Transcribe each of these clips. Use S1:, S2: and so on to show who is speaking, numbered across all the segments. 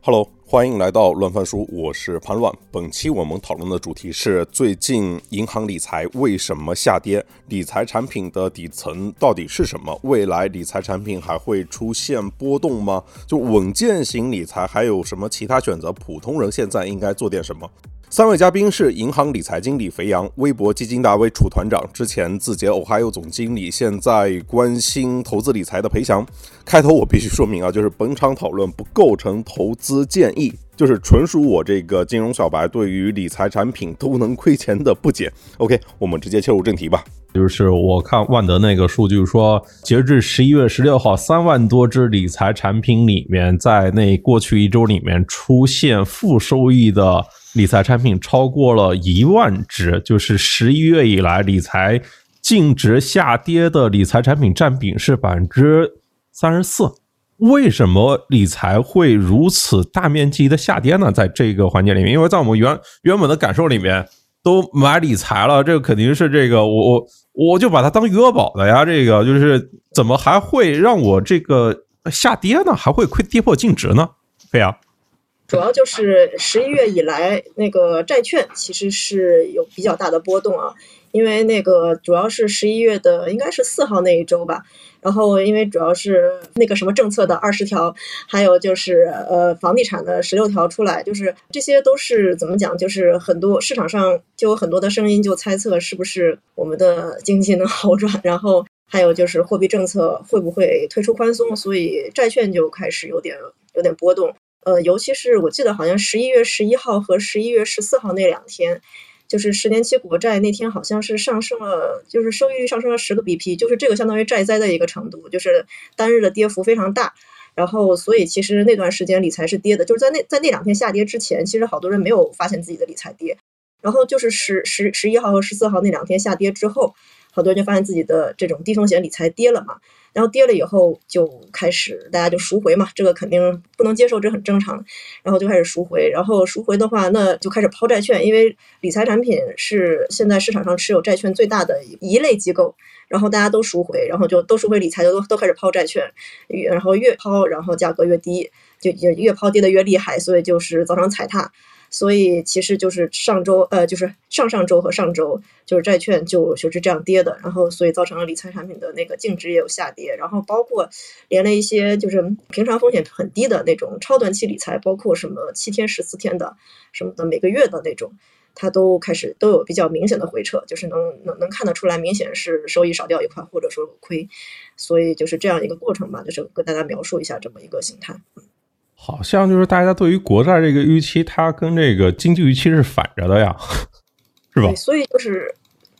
S1: Hello，欢迎来到乱翻书，我是潘乱。本期我们讨论的主题是最近银行理财为什么下跌？理财产品的底层到底是什么？未来理财产品还会出现波动吗？就稳健型理财还有什么其他选择？普通人现在应该做点什么？三位嘉宾是银行理财经理肥羊、微博基金大 V 楚团长，之前字节欧还有总经理，现在关心投资理财的裴翔。开头我必须说明啊，就是本场讨论不构成投资建议，就是纯属我这个金融小白对于理财产品都能亏钱的不解。OK，我们直接切入正题吧。
S2: 就是我看万德那个数据说，截至十一月十六号，三万多只理财产品里面，在那过去一周里面出现负收益的。理财产品超过了一万只，就是十一月以来理财净值下跌的理财产品占比是百分之三十四。为什么理财会如此大面积的下跌呢？在这个环节里面，因为在我们原原本的感受里面，都买理财了，这个肯定是这个我我我就把它当余额宝的呀。这个就是怎么还会让我这个下跌呢？还会亏跌破净值呢？飞扬。
S3: 主要就是十一月以来，那个债券其实是有比较大的波动啊，因为那个主要是十一月的应该是四号那一周吧，然后因为主要是那个什么政策的二十条，还有就是呃房地产的十六条出来，就是这些都是怎么讲，就是很多市场上就有很多的声音就猜测是不是我们的经济能好转，然后还有就是货币政策会不会推出宽松，所以债券就开始有点有点波动。呃，尤其是我记得好像十一月十一号和十一月十四号那两天，就是十年期国债那天好像是上升了，就是收益率上升了十个 BP，就是这个相当于债灾的一个程度，就是单日的跌幅非常大。然后，所以其实那段时间理财是跌的，就是在那在那两天下跌之前，其实好多人没有发现自己的理财跌。然后就是十十十一号和十四号那两天下跌之后，好多人就发现自己的这种低风险理财跌了嘛。然后跌了以后就开始大家就赎回嘛，这个肯定不能接受，这很正常。然后就开始赎回，然后赎回的话，那就开始抛债券，因为理财产品是现在市场上持有债券最大的一类机构。然后大家都赎回，然后就都赎回理财，就都都开始抛债券，然后越抛，然后价格越低，就越越抛跌的越厉害，所以就是造成踩踏。所以其实就是上周，呃，就是上上周和上周，就是债券就就是这样跌的，然后所以造成了理财产品的那个净值也有下跌，然后包括连了一些就是平常风险很低的那种超短期理财，包括什么七天、十四天的什么的每个月的那种，它都开始都有比较明显的回撤，就是能能能看得出来，明显是收益少掉一块，或者说亏，所以就是这样一个过程吧，就是跟大家描述一下这么一个形态。
S2: 好像就是大家对于国债这个预期，它跟这个经济预期是反着的呀，是吧？
S3: 所以就是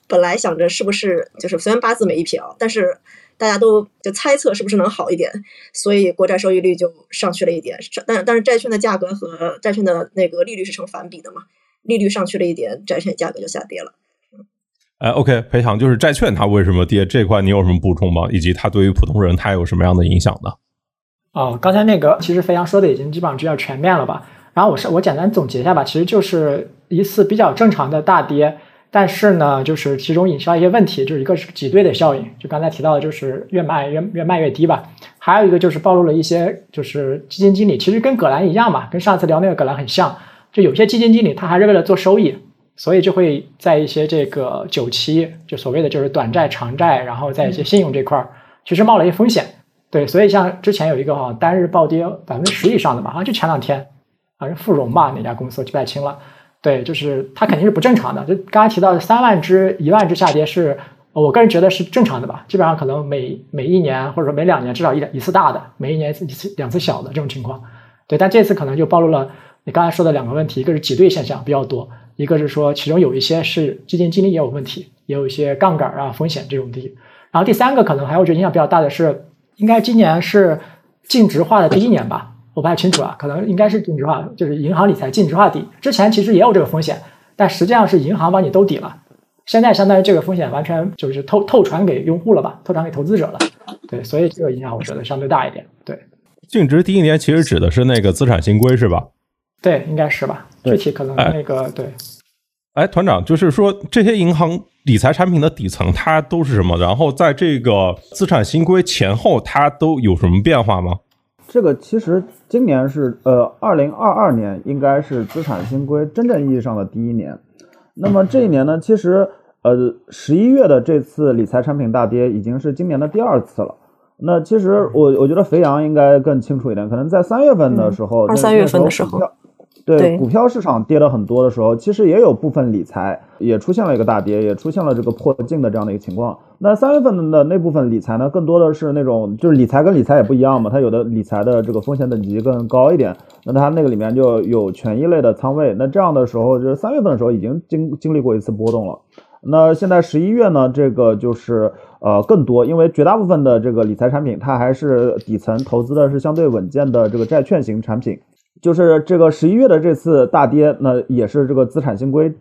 S3: 本来想着是不是就是虽然八字没一撇啊，但是大家都就猜测是不是能好一点，所以国债收益率就上去了一点。但但是债券的价格和债券的那个利率是成反比的嘛，利率上去了一点，债券价格就下跌了。
S2: 哎，OK，裴强，就是债券它为什么跌这块，你有什么补充吗？以及它对于普通人它有什么样的影响呢？
S4: 哦，刚才那个其实飞扬说的已经基本上比较全面了吧？然后我是我简单总结一下吧，其实就是一次比较正常的大跌，但是呢，就是其中引申一些问题，就是一个是挤兑的效应，就刚才提到的，就是越卖越越卖越低吧。还有一个就是暴露了一些，就是基金经理其实跟葛兰一样嘛，跟上次聊那个葛兰很像，就有些基金经理他还是为了做收益，所以就会在一些这个久期，就所谓的就是短债长债，然后在一些信用这块儿，其实冒了一些风险。对，所以像之前有一个哈单日暴跌百分之十以上的嘛，好像就前两天，好像富荣吧哪家公司记不太清了。对，就是它肯定是不正常的。就刚才提到的三万只、一万只下跌，是我个人觉得是正常的吧。基本上可能每每一年或者说每两年至少一两一次大的，每一年一次两次小的这种情况。对，但这次可能就暴露了你刚才说的两个问题，一个是挤兑现象比较多，一个是说其中有一些是基金经理也有问题，也有一些杠杆啊风险这种的。然后第三个可能还我觉得影响比较大的是。应该今年是净值化的第一年吧，我不太清楚啊，可能应该是净值化，就是银行理财净值化底。之前其实也有这个风险，但实际上是银行帮你兜底了。现在相当于这个风险完全就是透透传给用户了吧，透传给投资者了。对，所以这个影响我觉得相对大一点。对，
S2: 净值第一年其实指的是那个资产新规是吧？
S4: 对，应该是吧。具体可能那个对。
S2: 哎，团长，就是说这些银行理财产品的底层它都是什么？然后在这个资产新规前后，它都有什么变化吗？
S5: 这个其实今年是呃，二零二二年应该是资产新规真正意义上的第一年。那么这一年呢，其实呃，十一月的这次理财产品大跌已经是今年的第二次了。那其实我我觉得肥羊应该更清楚一点，可能在三月份的时候，
S3: 二三月份的时候。
S5: 对股票市场跌了很多的时候，其实也有部分理财也出现了一个大跌，也出现了这个破净的这样的一个情况。那三月份的那部分理财呢，更多的是那种就是理财跟理财也不一样嘛，它有的理财的这个风险等级更高一点，那它那个里面就有权益类的仓位。那这样的时候，就是三月份的时候已经经经历过一次波动了。那现在十一月呢，这个就是呃更多，因为绝大部分的这个理财产品，它还是底层投资的是相对稳健的这个债券型产品。就是这个十一月的这次大跌，那也是这个资产新规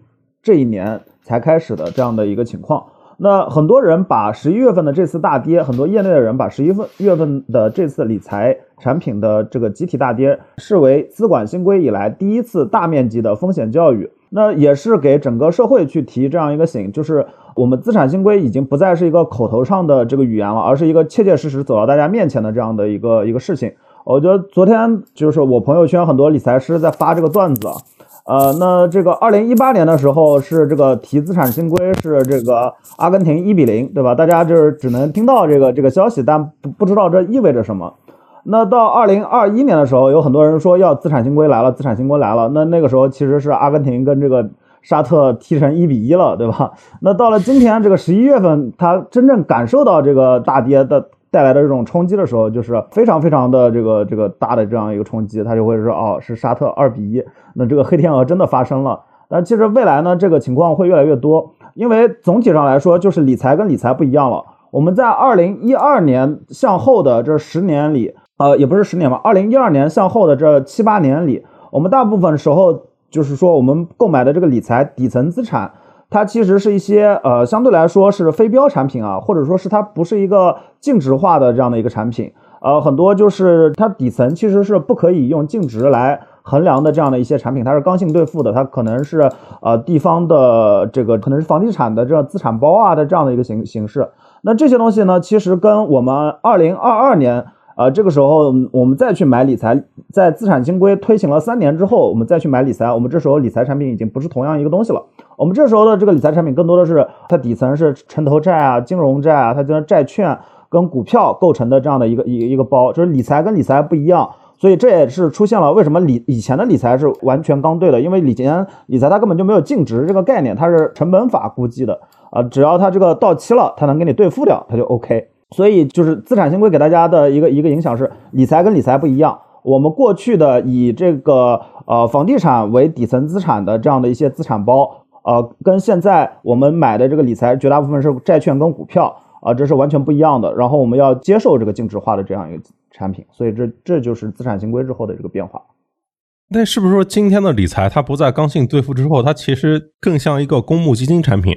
S5: 这一年才开始的这样的一个情况。那很多人把十一月份的这次大跌，很多业内的人把十一份月份的这次理财产品的这个集体大跌视为资管新规以来第一次大面积的风险教育。那也是给整个社会去提这样一个醒，就是我们资产新规已经不再是一个口头上的这个语言了，而是一个切切实实走到大家面前的这样的一个一个事情。我觉得昨天就是我朋友圈很多理财师在发这个段子，呃，那这个二零一八年的时候是这个提资产新规是这个阿根廷一比零，对吧？大家就是只能听到这个这个消息，但不不知道这意味着什么。那到二零二一年的时候，有很多人说要资产新规来了，资产新规来了。那那个时候其实是阿根廷跟这个沙特踢成一比一了，对吧？那到了今天这个十一月份，他真正感受到这个大跌的。带来的这种冲击的时候，就是非常非常的这个这个大的这样一个冲击，他就会说哦，是沙特二比一，那这个黑天鹅真的发生了。但其实未来呢，这个情况会越来越多，因为总体上来说，就是理财跟理财不一样了。我们在二零一二年向后的这十年里，呃，也不是十年吧，二零一二年向后的这七八年里，我们大部分时候就是说我们购买的这个理财底层资产。它其实是一些呃相对来说是非标产品啊，或者说是它不是一个净值化的这样的一个产品，呃，很多就是它底层其实是不可以用净值来衡量的这样的一些产品，它是刚性兑付的，它可能是呃地方的这个可能是房地产的这样资产包啊的这样的一个形形式。那这些东西呢，其实跟我们二零二二年。啊，这个时候我们再去买理财，在资产新规推行了三年之后，我们再去买理财，我们这时候理财产品已经不是同样一个东西了。我们这时候的这个理财产品更多的是它底层是城投债啊、金融债啊，它就是债券跟股票构成的这样的一个一一个包，就是理财跟理财不一样，所以这也是出现了为什么理以前的理财是完全刚兑的，因为以前理财它根本就没有净值这个概念，它是成本法估计的啊，只要它这个到期了，它能给你兑付掉，它就 OK。所以就是资产新规给大家的一个一个影响是，理财跟理财不一样。我们过去的以这个呃房地产为底层资产的这样的一些资产包，呃，跟现在我们买的这个理财绝大部分是债券跟股票啊，这是完全不一样的。然后我们要接受这个净值化的这样一个产品，所以这这就是资产新规之后的这个变化。
S2: 那是不是说今天的理财它不在刚性兑付之后，它其实更像一个公募基金产品？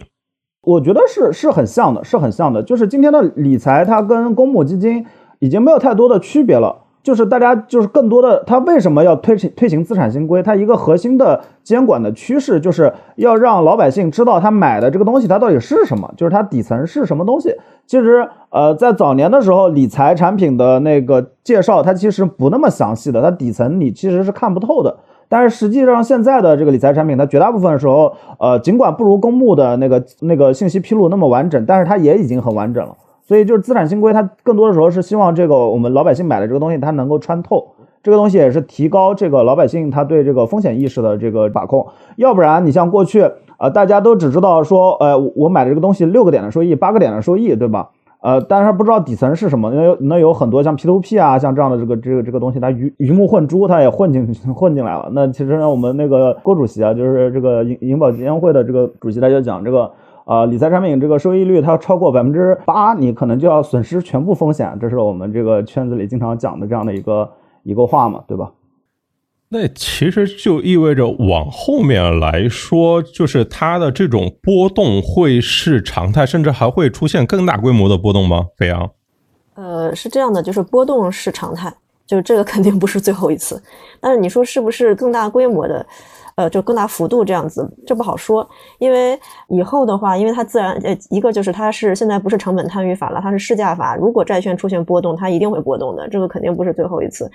S5: 我觉得是是很像的，是很像的。就是今天的理财，它跟公募基金已经没有太多的区别了。就是大家就是更多的，它为什么要推行推行资产新规？它一个核心的监管的趋势，就是要让老百姓知道他买的这个东西它到底是什么，就是它底层是什么东西。其实，呃，在早年的时候，理财产品的那个介绍，它其实不那么详细的，它底层你其实是看不透的。但是实际上，现在的这个理财产品，它绝大部分时候，呃，尽管不如公募的那个那个信息披露那么完整，但是它也已经很完整了。所以就是资产新规，它更多的时候是希望这个我们老百姓买的这个东西，它能够穿透。这个东西也是提高这个老百姓他对这个风险意识的这个把控。要不然，你像过去，呃，大家都只知道说，呃，我买的这个东西六个点的收益，八个点的收益，对吧？呃，但是不知道底层是什么，那有那有很多像 P2P 啊，像这样的这个这个这个东西，它鱼鱼目混珠，它也混进混进来了。那其实呢，我们那个郭主席啊，就是这个银银保监会的这个主席，他就讲这个啊，理财产品这个收益率它超过百分之八，你可能就要损失全部风险，这是我们这个圈子里经常讲的这样的一个一个话嘛，对吧？
S2: 那其实就意味着往后面来说，就是它的这种波动会是常态，甚至还会出现更大规模的波动吗？飞扬？
S3: 呃，是这样的，就是波动是常态，就是这个肯定不是最后一次。但是你说是不是更大规模的？呃，就更大幅度这样子，这不好说。因为以后的话，因为它自然呃，一个就是它是现在不是成本摊余法了，它是市价法。如果债券出现波动，它一定会波动的，这个肯定不是最后一次。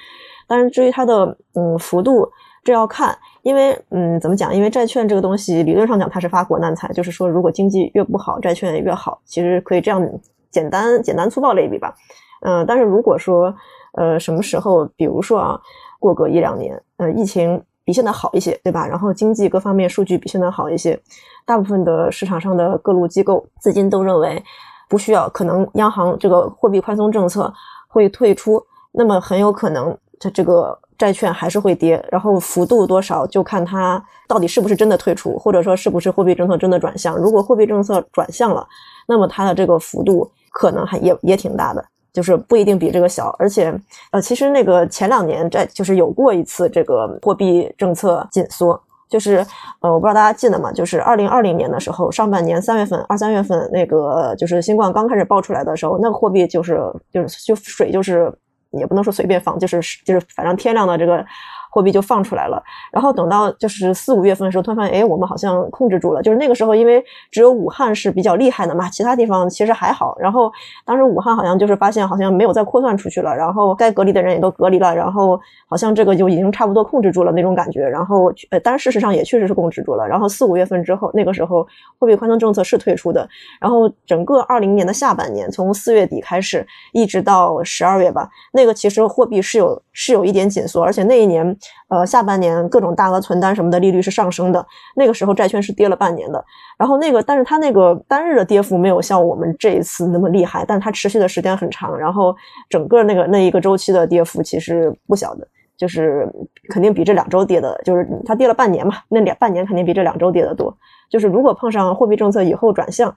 S3: 但是至于它的嗯幅度，这要看，因为嗯怎么讲？因为债券这个东西理论上讲它是发国难财，就是说如果经济越不好，债券越好，其实可以这样简单简单粗暴类比吧。嗯，但是如果说呃什么时候，比如说啊，过个一两年，呃疫情。比现在好一些，对吧？然后经济各方面数据比现在好一些，大部分的市场上的各路机构资金都认为不需要，可能央行这个货币宽松政策会退出，那么很有可能它这个债券还是会跌，然后幅度多少就看它到底是不是真的退出，或者说是不是货币政策真的转向。如果货币政策转向了，那么它的这个幅度可能还也也挺大的。就是不一定比这个小，而且，呃，其实那个前两年在就是有过一次这个货币政策紧缩，就是呃，我不知道大家记得吗？就是二零二零年的时候，上半年三月份、二三月份那个就是新冠刚开始爆出来的时候，那个货币就是就是就水就是也不能说随便放，就是就是反正天亮的这个。货币就放出来了，然后等到就是四五月份的时候，突然发现，哎，我们好像控制住了。就是那个时候，因为只有武汉是比较厉害的嘛，其他地方其实还好。然后当时武汉好像就是发现好像没有再扩散出去了，然后该隔离的人也都隔离了，然后好像这个就已经差不多控制住了那种感觉。然后呃，但事实上也确实是控制住了。然后四五月份之后，那个时候货币宽松政策是退出的。然后整个二零年的下半年，从四月底开始一直到十二月吧，那个其实货币是有是有一点紧缩，而且那一年。呃，下半年各种大额存单什么的利率是上升的，那个时候债券是跌了半年的。然后那个，但是它那个单日的跌幅没有像我们这一次那么厉害，但它持续的时间很长。然后整个那个那一个周期的跌幅其实不小的，就是肯定比这两周跌的，就是它跌了半年嘛，那两半年肯定比这两周跌的多。就是如果碰上货币政策以后转向。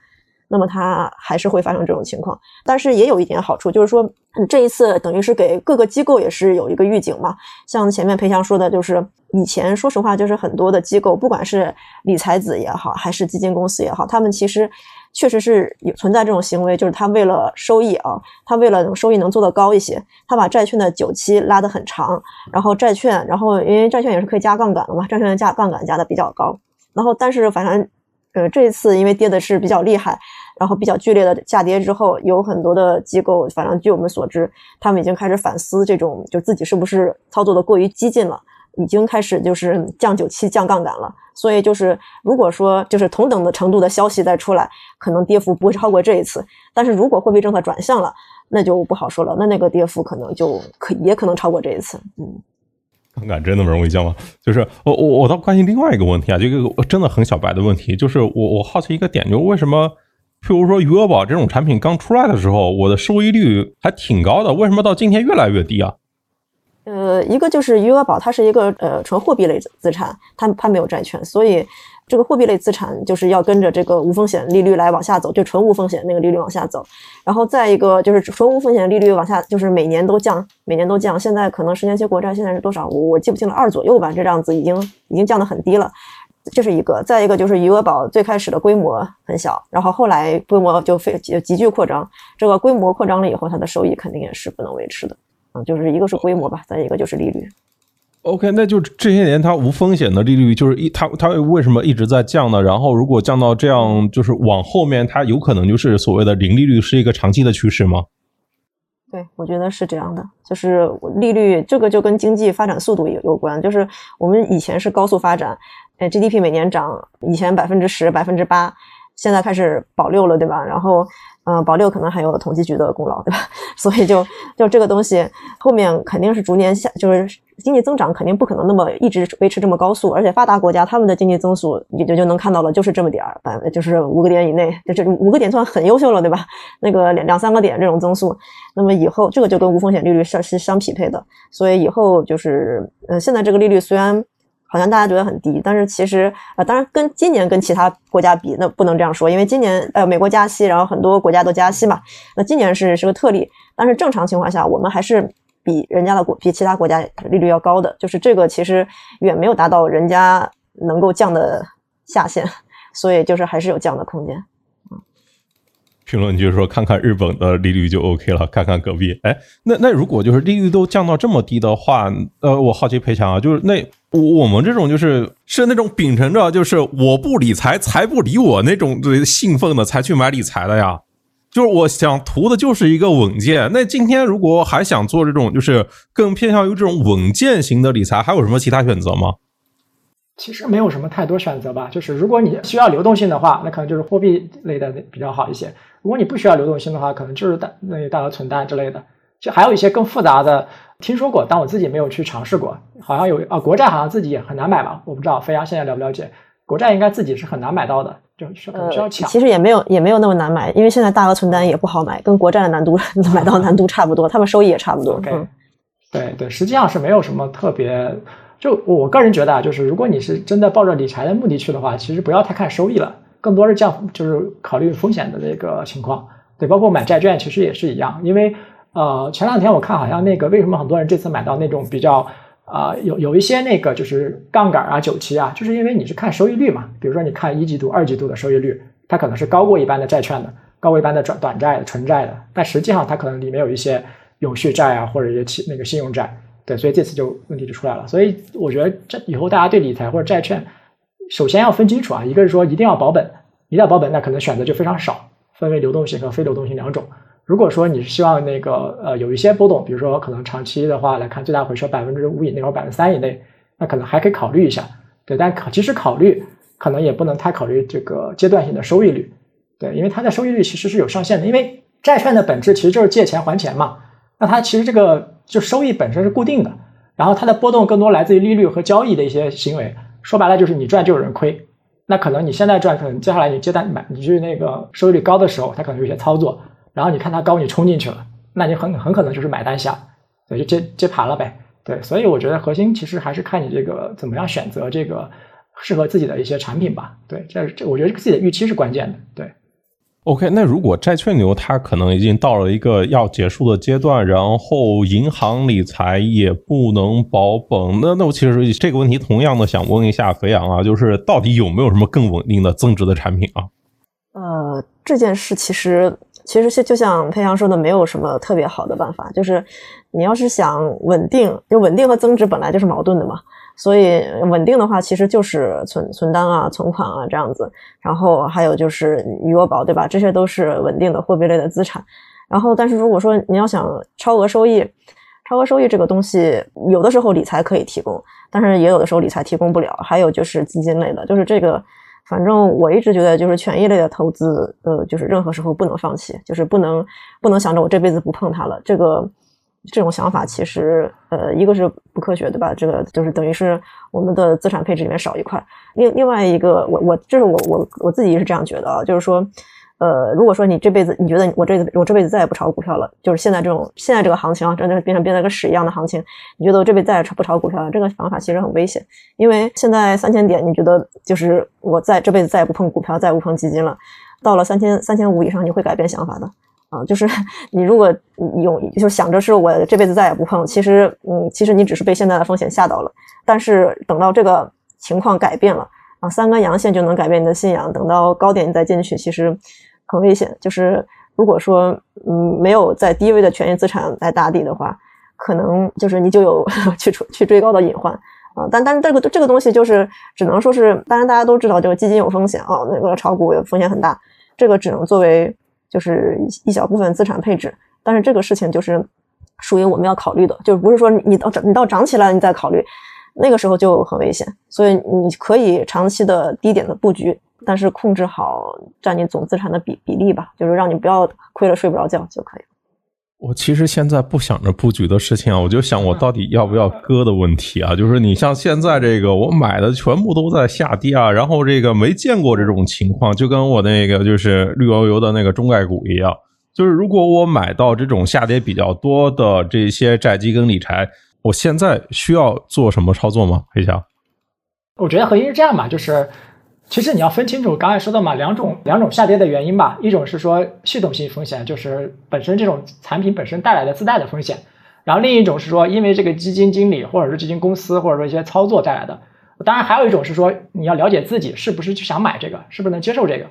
S3: 那么它还是会发生这种情况，但是也有一点好处，就是说这一次等于是给各个机构也是有一个预警嘛。像前面裴翔说的，就是以前说实话，就是很多的机构，不管是理财子也好，还是基金公司也好，他们其实确实是有存在这种行为，就是他为了收益啊，他为了收益能做得高一些，他把债券的久期拉得很长，然后债券，然后因为债券也是可以加杠杆的嘛，债券加杠杆加的比较高，然后但是反正呃这一次因为跌的是比较厉害。然后比较剧烈的下跌之后，有很多的机构，反正据我们所知，他们已经开始反思这种，就自己是不是操作的过于激进了，已经开始就是降九七、降杠杆了。所以就是如果说就是同等的程度的消息再出来，可能跌幅不会超过这一次。但是如果货币政策转向了，那就不好说了，那那个跌幅可能就可也可能超过这一次。嗯，
S2: 杠杆真的那么容易降吗？就是我我我倒关心另外一个问题啊，这个真的很小白的问题，就是我我好奇一个点，就为什么？譬如说余额宝这种产品刚出来的时候，我的收益率还挺高的，为什么到今天越来越低啊？
S3: 呃，一个就是余额宝它是一个呃纯货币类资产，它它没有债券，所以这个货币类资产就是要跟着这个无风险利率来往下走，就纯无风险那个利率往下走。然后再一个就是纯无风险利率往下，就是每年都降，每年都降。现在可能十年期国债现在是多少？我我记不清了，二左右吧，这样子已经已经降得很低了。这是一个，再一个就是余额宝最开始的规模很小，然后后来规模就非急剧扩张。这个规模扩张了以后，它的收益肯定也是不能维持的。嗯，就是一个是规模吧，再一个就是利率。
S2: OK，那就这些年它无风险的利率就是一，它它为什么一直在降呢？然后如果降到这样，就是往后面它有可能就是所谓的零利率是一个长期的趋势吗？
S3: 对，我觉得是这样的，就是利率这个就跟经济发展速度有有关，就是我们以前是高速发展。GDP 每年涨，以前百分之十、百分之八，现在开始保六了，对吧？然后，嗯，保六可能还有统计局的功劳，对吧？所以就就这个东西后面肯定是逐年下，就是经济增长肯定不可能那么一直维持这么高速，而且发达国家他们的经济增速也就就能看到了，就是这么点儿，百就是五个点以内，就这五个点算很优秀了，对吧？那个两两三个点这种增速，那么以后这个就跟无风险利率是是相匹配的，所以以后就是，呃，现在这个利率虽然。好像大家觉得很低，但是其实呃，当然跟今年跟其他国家比，那不能这样说，因为今年呃美国加息，然后很多国家都加息嘛，那今年是是个特例，但是正常情况下，我们还是比人家的国比其他国家利率要高的，就是这个其实远没有达到人家能够降的下限，所以就是还是有降的空间。
S2: 评论就是说，看看日本的利率就 OK 了，看看隔壁。哎，那那如果就是利率都降到这么低的话，呃，我好奇裴强啊，就是那我们这种就是是那种秉承着就是我不理财，财不理我那种兴奋的才去买理财的呀。就是我想图的就是一个稳健。那今天如果还想做这种就是更偏向于这种稳健型的理财，还有什么其他选择吗？
S4: 其实没有什么太多选择吧，就是如果你需要流动性的话，那可能就是货币类的比较好一些；如果你不需要流动性的话，可能就是大那大额存单之类的。就还有一些更复杂的，听说过，但我自己没有去尝试过。好像有啊，国债好像自己也很难买吧？我不知道飞扬现在了不了解？国债应该自己是很难买到的，就需要需要抢。
S3: 其实也没有也没有那么难买，因为现在大额存单也不好买，跟国债的难度 买到难度差不多，他们收益也差不多。
S4: 嗯，对对，实际上是没有什么特别。就我个人觉得啊，就是如果你是真的抱着理财的目的去的话，其实不要太看收益了，更多是降，就是考虑风险的这个情况。对，包括买债券其实也是一样，因为呃前两天我看好像那个为什么很多人这次买到那种比较啊有有一些那个就是杠杆啊久期啊，就是因为你是看收益率嘛，比如说你看一季度、二季度的收益率，它可能是高过一般的债券的，高过一般的短短债的、纯债的，但实际上它可能里面有一些永续债啊或者一些期那个信用债。对，所以这次就问题就出来了。所以我觉得这以后大家对理财或者债券，首先要分清楚啊。一个是说一定要保本，一定要保本，那可能选择就非常少，分为流动性和非流动性两种。如果说你是希望那个呃有一些波动，比如说可能长期的话来看最大回收百分之五以内或百分之三以内，那可能还可以考虑一下。对，但考即使考虑，可能也不能太考虑这个阶段性的收益率。对，因为它的收益率其实是有上限的，因为债券的本质其实就是借钱还钱嘛。那它其实这个就收益本身是固定的，然后它的波动更多来自于利率和交易的一些行为。说白了就是你赚就有人亏，那可能你现在赚，可能接下来你接单买，你去那个收益率高的时候，它可能有些操作，然后你看它高你冲进去了，那你很很可能就是买单下，对，就接接盘了呗。对，所以我觉得核心其实还是看你这个怎么样选择这个适合自己的一些产品吧。对，这这我觉得自己的预期是关键的。对。
S2: OK，那如果债券牛它可能已经到了一个要结束的阶段，然后银行理财也不能保本，那那我其实这个问题同样的想问一下肥羊啊，就是到底有没有什么更稳定的增值的产品啊？
S3: 呃，这件事其实其实是就像裴阳说的，没有什么特别好的办法，就是你要是想稳定，就稳定和增值本来就是矛盾的嘛。所以稳定的话，其实就是存存单啊、存款啊这样子，然后还有就是余额宝，对吧？这些都是稳定的货币类的资产。然后，但是如果说你要想超额收益，超额收益这个东西，有的时候理财可以提供，但是也有的时候理财提供不了。还有就是基金类的，就是这个，反正我一直觉得就是权益类的投资，呃，就是任何时候不能放弃，就是不能不能想着我这辈子不碰它了。这个。这种想法其实，呃，一个是不科学，对吧？这个就是等于是我们的资产配置里面少一块。另另外一个，我我这是我我我自己是这样觉得啊，就是说，呃，如果说你这辈子你觉得我这我这辈子再也不炒股票了，就是现在这种现在这个行情啊，真的是变成变成个屎一样的行情，你觉得我这辈子再也不炒股票了，这个想法其实很危险。因为现在三千点，你觉得就是我在这辈子再也不碰股票，再也不碰基金了，到了三千三千五以上，你会改变想法的。啊，就是你如果有就想着是我这辈子再也不碰，其实嗯，其实你只是被现在的风险吓到了。但是等到这个情况改变了啊，三根阳线就能改变你的信仰。等到高点你再进去，其实很危险。就是如果说嗯没有在低位的权益资产来打底的话，可能就是你就有 去去追高的隐患啊。但但是这个这个东西就是只能说是，当然大家都知道，就是基金有风险啊，那个炒股风险很大，这个只能作为。就是一小部分资产配置，但是这个事情就是属于我们要考虑的，就是不是说你到涨你到涨起来你再考虑，那个时候就很危险。所以你可以长期的低点的布局，但是控制好占你总资产的比比例吧，就是让你不要亏了睡不着觉就可以。
S2: 我其实现在不想着布局的事情啊，我就想我到底要不要割的问题啊。就是你像现在这个，我买的全部都在下跌啊，然后这个没见过这种情况，就跟我那个就是绿油油的那个中概股一样。就是如果我买到这种下跌比较多的这些债基跟理财，我现在需要做什么操作吗？黑强，
S4: 我觉得核心是这样吧，就是。其实你要分清楚，刚才说的嘛，两种两种下跌的原因吧。一种是说系统性风险，就是本身这种产品本身带来的自带的风险；然后另一种是说，因为这个基金经理或者是基金公司或者说一些操作带来的。当然还有一种是说，你要了解自己是不是就想买这个，是不是能接受这个。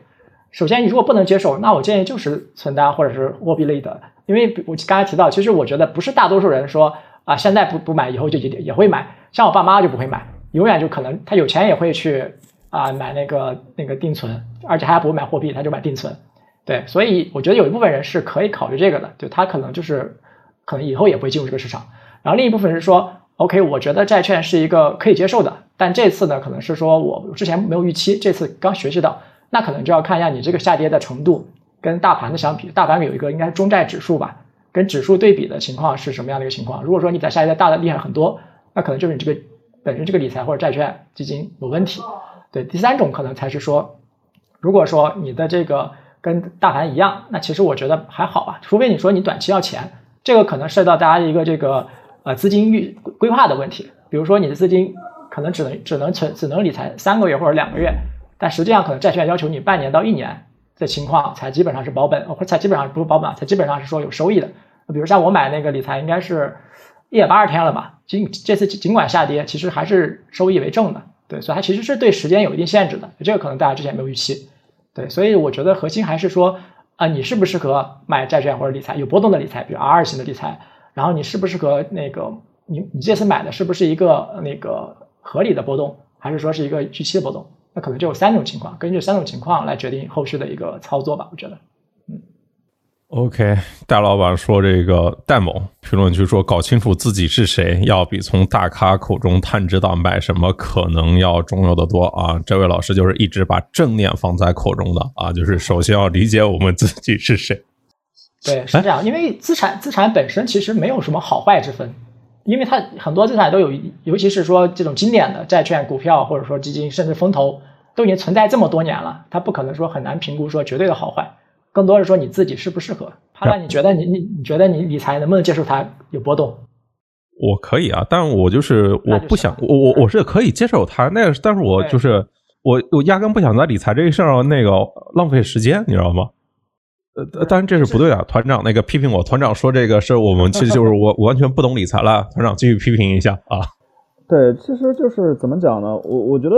S4: 首先，你如果不能接受，那我建议就是存单或者是货币类的，因为我刚才提到，其实我觉得不是大多数人说啊，现在不不买，以后就也也会买。像我爸妈就不会买，永远就可能他有钱也会去啊买那个那个定存，而且他还不会买货币，他就买定存。对，所以我觉得有一部分人是可以考虑这个的，就他可能就是可能以后也会进入这个市场。然后另一部分是说，OK，我觉得债券是一个可以接受的，但这次呢，可能是说我之前没有预期，这次刚学习到。那可能就要看一下你这个下跌的程度跟大盘的相比，大盘有一个应该中债指数吧，跟指数对比的情况是什么样的一个情况？如果说你在下跌大的厉害很多，那可能就是你这个本身这个理财或者债券基金有问题。对，第三种可能才是说，如果说你的这个跟大盘一样，那其实我觉得还好吧，除非你说你短期要钱，这个可能涉及到大家一个这个呃资金预规划的问题，比如说你的资金可能只能只能存只能理财三个月或者两个月。但实际上，可能债券要求你半年到一年的情况才基本上是保本，或者才基本上不是保本，才基本上是说有收益的。比如像我买那个理财，应该是一百八十天了吧？尽这次尽管下跌，其实还是收益为正的。对，所以它其实是对时间有一定限制的。这个可能大家之前没有预期。对，所以我觉得核心还是说啊，你适不适合买债券或者理财有波动的理财，比如 R 型的理财。然后你适不适合那个你你这次买的是不是一个那个合理的波动，还是说是一个预期的波动？那可能就有三种情况，根据三种情况来决定后续的一个操作吧。我觉得，嗯
S2: ，OK，大老板说这个戴某评论区说，搞清楚自己是谁，要比从大咖口中探知到买什么可能要重要的多啊。这位老师就是一直把正念放在口中的啊，就是首先要理解我们自己是谁。
S4: 对，是这样，因为资产资产本身其实没有什么好坏之分。因为它很多资产都有，尤其是说这种经典的债券、股票或者说基金，甚至风投，都已经存在这么多年了，它不可能说很难评估说绝对的好坏，更多是说你自己适不适合。判断，你觉得你你你觉得你理财能不能接受它有波动？
S2: 我可以啊，但我就是我不想，我我我是可以接受它，那但是我就是我我压根不想在理财这个事儿上那个浪费时间，你知道吗？呃，当然这是不对的。团长那个批评我，团长说这个是我们其实就是我完全不懂理财了。团长继续批评一下啊。
S5: 对，其实就是怎么讲呢？我我觉得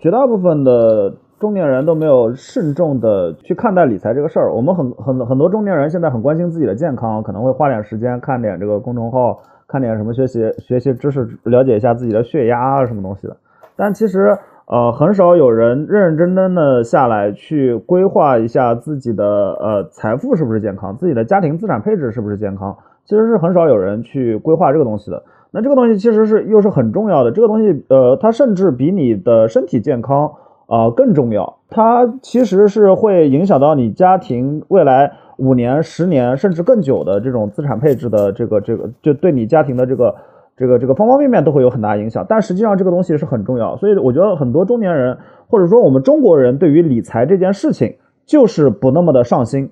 S5: 绝大部分的中年人都没有慎重的去看待理财这个事儿。我们很很很多中年人现在很关心自己的健康，可能会花点时间看点这个公众号，看点什么学习学习知识，了解一下自己的血压啊什么东西的。但其实。呃，很少有人认认真真的下来去规划一下自己的呃财富是不是健康，自己的家庭资产配置是不是健康，其实是很少有人去规划这个东西的。那这个东西其实是又是很重要的，这个东西呃，它甚至比你的身体健康啊更重要，它其实是会影响到你家庭未来五年、十年甚至更久的这种资产配置的这个这个，就对你家庭的这个。这个这个方方面面都会有很大影响，但实际上这个东西是很重要，所以我觉得很多中年人或者说我们中国人对于理财这件事情就是不那么的上心。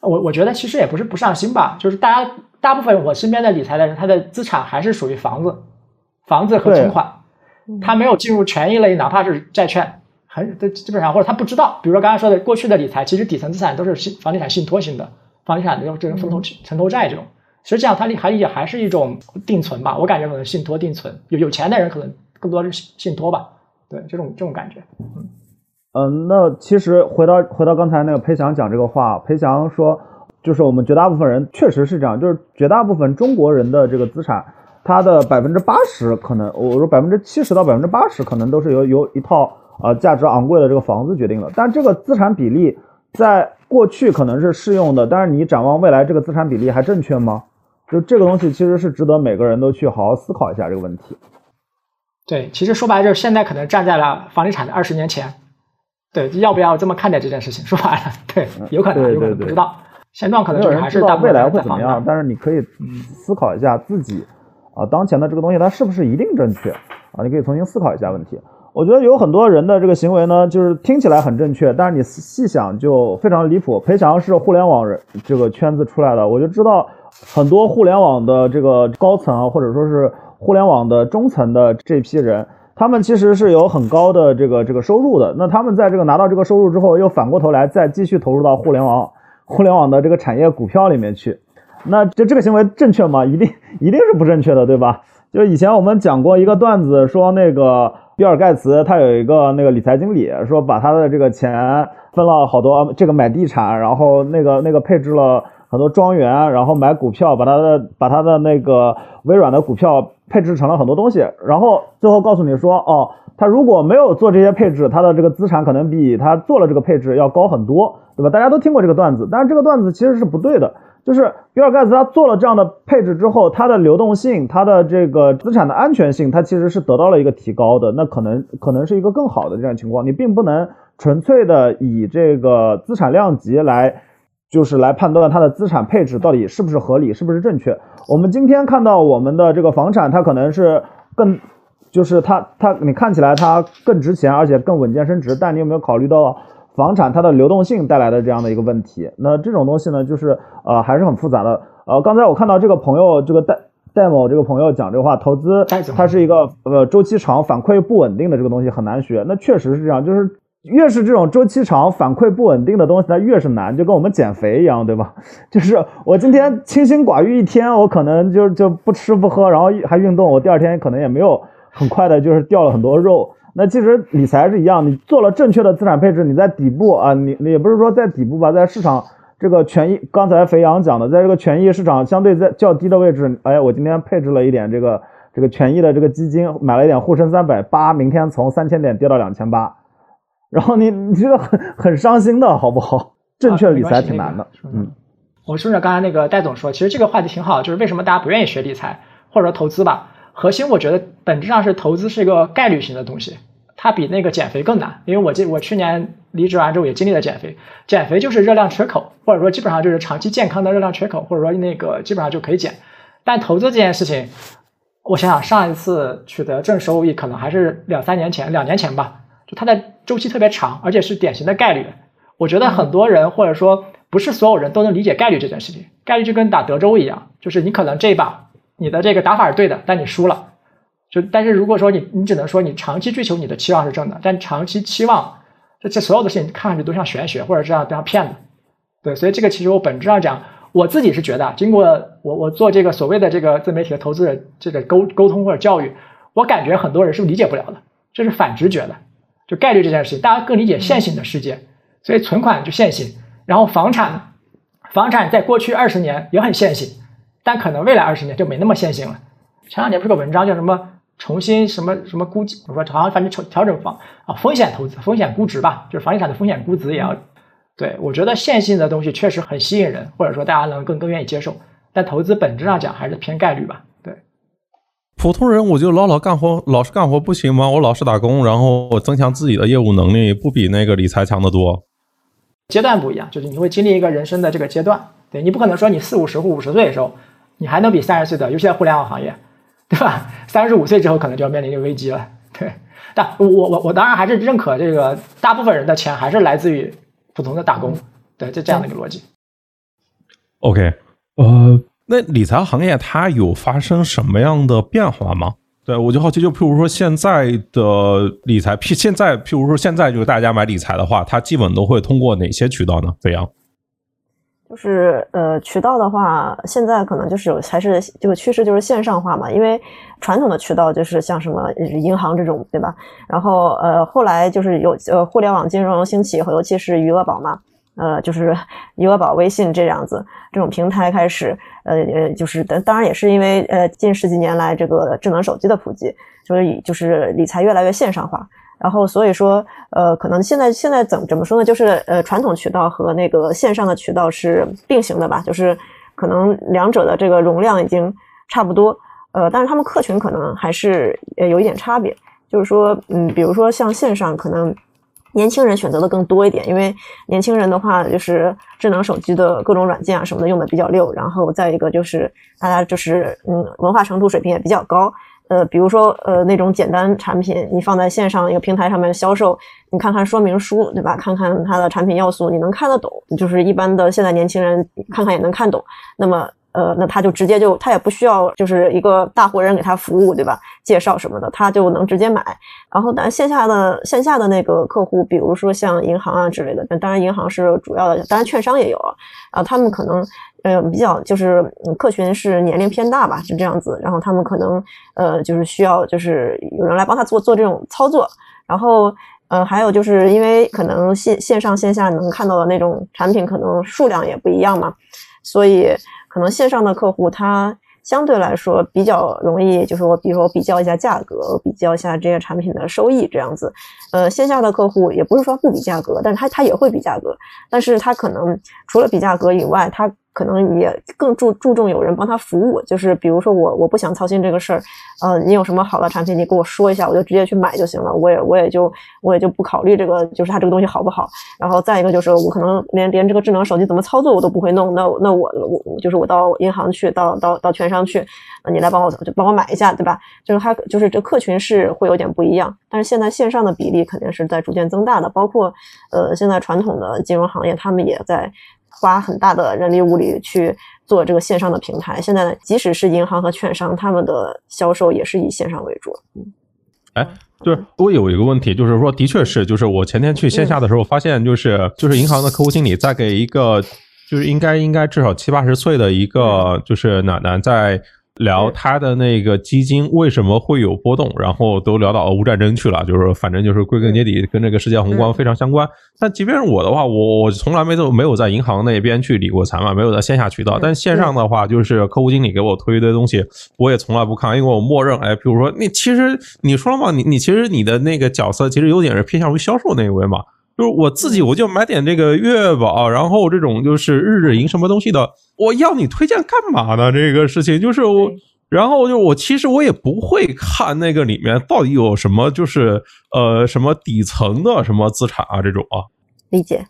S4: 我我觉得其实也不是不上心吧，就是大家大部分我身边的理财的人，他的资产还是属于房子、房子和存款，他没有进入权益类，哪怕是债券，很都基本上或者他不知道，比如说刚才说的过去的理财，其实底层资产都是信房地产信托型的，房地产的这种风投城投债这种。实际上，它还也还是一种定存吧，我感觉可能信托定存，有有钱的人可能更多是信托吧，对这种这种感觉。嗯
S5: 嗯，那其实回到回到刚才那个裴翔讲这个话，裴翔说，就是我们绝大部分人确实是这样，就是绝大部分中国人的这个资产，它的百分之八十可能，我说百分之七十到百分之八十可能都是由由一套啊价值昂贵的这个房子决定的，但这个资产比例在过去可能是适用的，但是你展望未来，这个资产比例还正确吗？就这个东西其实是值得每个人都去好好思考一下这个问题。
S4: 对，其实说白了就是现在可能站在了房地产的二十年前，对，要不要这么看待这件事情？说白了，对，有可能，有可能不知道。现状可能就是还是
S5: 未来会怎么样？但是你可以思考一下自己啊，当前的这个东西它是不是一定正确啊？你可以重新思考一下问题。我觉得有很多人的这个行为呢，就是听起来很正确，但是你细想就非常离谱。裴翔是互联网人这个圈子出来的，我就知道。很多互联网的这个高层啊，或者说是互联网的中层的这批人，他们其实是有很高的这个这个收入的。那他们在这个拿到这个收入之后，又反过头来再继续投入到互联网、互联网的这个产业股票里面去。那这这个行为正确吗？一定一定是不正确的，对吧？就以前我们讲过一个段子，说那个比尔盖茨他有一个那个理财经理说，把他的这个钱分了好多，这个买地产，然后那个那个配置了很多庄园，然后买股票，把他的把他的那个微软的股票配置成了很多东西，然后最后告诉你说，哦，他如果没有做这些配置，他的这个资产可能比他做了这个配置要高很多，对吧？大家都听过这个段子，但是这个段子其实是不对的。就是比尔盖茨他做了这样的配置之后，他的流动性、他的这个资产的安全性，它其实是得到了一个提高的。那可能可能是一个更好的这样情况。你并不能纯粹的以这个资产量级来，就是来判断它的资产配置到底是不是合理、是不是正确。我们今天看到我们的这个房产，它可能是更，就是它它你看起来它更值钱，而且更稳健升值。但你有没有考虑到？房产它的流动性带来的这样的一个问题，那这种东西呢，就是呃还是很复杂的。呃，刚才我看到这个朋友，这个戴戴某这个朋友讲这个话，投资它是一个呃周期长、反馈不稳定的这个东西很难学。那确实是这样，就是越是这种周期长、反馈不稳定的东西，它越是难，就跟我们减肥一样，对吧？就是我今天清心寡欲一天，我可能就就不吃不喝，然后还运动，我第二天可能也没有很快的就是掉了很多肉。那其实理财是一样，你做了正确的资产配置，你在底部啊，你你也不是说在底部吧，在市场这个权益，刚才肥羊讲的，在这个权益市场相对在较低的位置，哎，我今天配置了一点这个这个权益的这个基金，买了一点沪深三百八，明天从三千点跌到两千八，然后你你觉得很很伤心的好不好？正确理财挺难的，嗯。
S4: 我顺着刚才那个戴总说，其实这个话题挺好，就是为什么大家不愿意学理财或者说投资吧？核心我觉得本质上是投资是一个概率型的东西，它比那个减肥更难。因为我记我去年离职完之后也经历了减肥，减肥就是热量缺口，或者说基本上就是长期健康的热量缺口，或者说那个基本上就可以减。但投资这件事情，我想想上一次取得正收益可能还是两三年前，两年前吧，就它的周期特别长，而且是典型的概率。我觉得很多人或者说不是所有人都能理解概率这件事情，概率就跟打德州一样，就是你可能这一把。你的这个打法是对的，但你输了。就但是如果说你你只能说你长期追求你的期望是正的，但长期期望这这所有的事情看上去都像玄学或者这样这样骗子。对，所以这个其实我本质上讲，我自己是觉得，经过我我做这个所谓的这个自媒体的投资人这个沟沟通或者教育，我感觉很多人是理解不了的，这是反直觉的。就概率这件事情，大家更理解线性的世界，所以存款就线性，然后房产房产在过去二十年也很线性。但可能未来二十年就没那么线性了。前两年不是个文章叫什么重新什么什么估计，我说好像反正调调整房啊风险投资风险估值吧，就是房地产的风险估值也要。对我觉得线性的东西确实很吸引人，或者说大家能更更愿意接受。但投资本质上讲还是偏概率吧。对，
S2: 普通人我就老老干活，老实干活不行吗？我老实打工，然后我增强自己的业务能力，不比那个理财强得多？
S4: 阶段不一样，就是你会经历一个人生的这个阶段，对你不可能说你四五十或五十岁的时候。你还能比三十岁的，尤其在互联网行业，对吧？三十五岁之后可能就要面临一个危机了。对，但我我我当然还是认可这个，大部分人的钱还是来自于普通的打工，对，就这样的一个逻辑。
S2: OK，呃，那理财行业它有发生什么样的变化吗？对我就好奇，就譬如说现在的理财，譬现在譬如说现在就是大家买理财的话，它基本都会通过哪些渠道呢？飞扬。
S3: 就是呃，渠道的话，现在可能就是有还是这个趋势，就是线上化嘛。因为传统的渠道就是像什么银行这种，对吧？然后呃，后来就是有呃互联网金融兴起，尤其是余额宝嘛，呃，就是 余额宝、微信这样子这种平台开始，呃呃，就是当然也是因为呃近十几年来这个智能手机的普及，所以就是理财越来越线上化。然后，所以说，呃，可能现在现在怎怎么说呢？就是呃，传统渠道和那个线上的渠道是并行的吧？就是可能两者的这个容量已经差不多，呃，但是他们客群可能还是有一点差别。就是说，嗯，比如说像线上，可能年轻人选择的更多一点，因为年轻人的话，就是智能手机的各种软件啊什么的用的比较溜。然后再一个就是大家就是嗯，文化程度水平也比较高。呃，比如说，呃，那种简单产品，你放在线上一个平台上面销售，你看看说明书，对吧？看看它的产品要素，你能看得懂，就是一般的现在年轻人看看也能看懂。那么呃，那他就直接就他也不需要就是一个大活人给他服务，对吧？介绍什么的，他就能直接买。然后，但线下的线下的那个客户，比如说像银行啊之类的，那当然银行是主要的，当然券商也有啊。啊，他们可能呃比较就是客群是年龄偏大吧，是这样子。然后他们可能呃就是需要就是有人来帮他做做这种操作。然后呃还有就是因为可能线线上线下能看到的那种产品可能数量也不一样嘛，所以。可能线上的客户他相对来说比较容易，就是我比如说比较一下价格，比较一下这些产品的收益这样子。呃，线下的客户也不是说不比价格，但是他他也会比价格，但是他可能除了比价格以外，他。可能也更注注重有人帮他服务，就是比如说我我不想操心这个事儿，呃，你有什么好的产品，你跟我说一下，我就直接去买就行了。我也我也就我也就不考虑这个，就是它这个东西好不好。然后再一个就是我可能连连这个智能手机怎么操作我都不会弄，那那我我就是我到银行去，到到到券商去，你来帮我就帮我买一下，对吧？就是它就是这客群是会有点不一样，但是现在线上的比例肯定是在逐渐增大的，包括呃现在传统的金融行业他们也在。花很大的人力物力去做这个线上的平台，现在即使是银行和券商，他们的销售也是以线上为主。
S2: 嗯，哎，就是我有一个问题，就是说，的确是，就是我前天去线下的时候，发现就是就是银行的客户经理在给一个就是应该应该至少七八十岁的一个就是奶奶在。聊他的那个基金为什么会有波动，然后都聊到俄乌战争去了，就是反正就是归根结底跟这个世界宏观非常相关。但即便是我的话，我我从来没有没有在银行那边去理过财嘛，没有在线下渠道。但线上的话，就是客户经理给我推一堆东西，我也从来不看，因为我默认，哎，比如说你其实你说了嘛，你你其实你的那个角色其实有点是偏向于销售那一位嘛。就是我自己，我就买点这个月宝，然后这种就是日日赢什么东西的，我要你推荐干嘛呢？这个事情就是我，然后就我其实我也不会看那个里面到底有什么，就是呃什么底层的什么资产啊这种啊，
S3: 理解。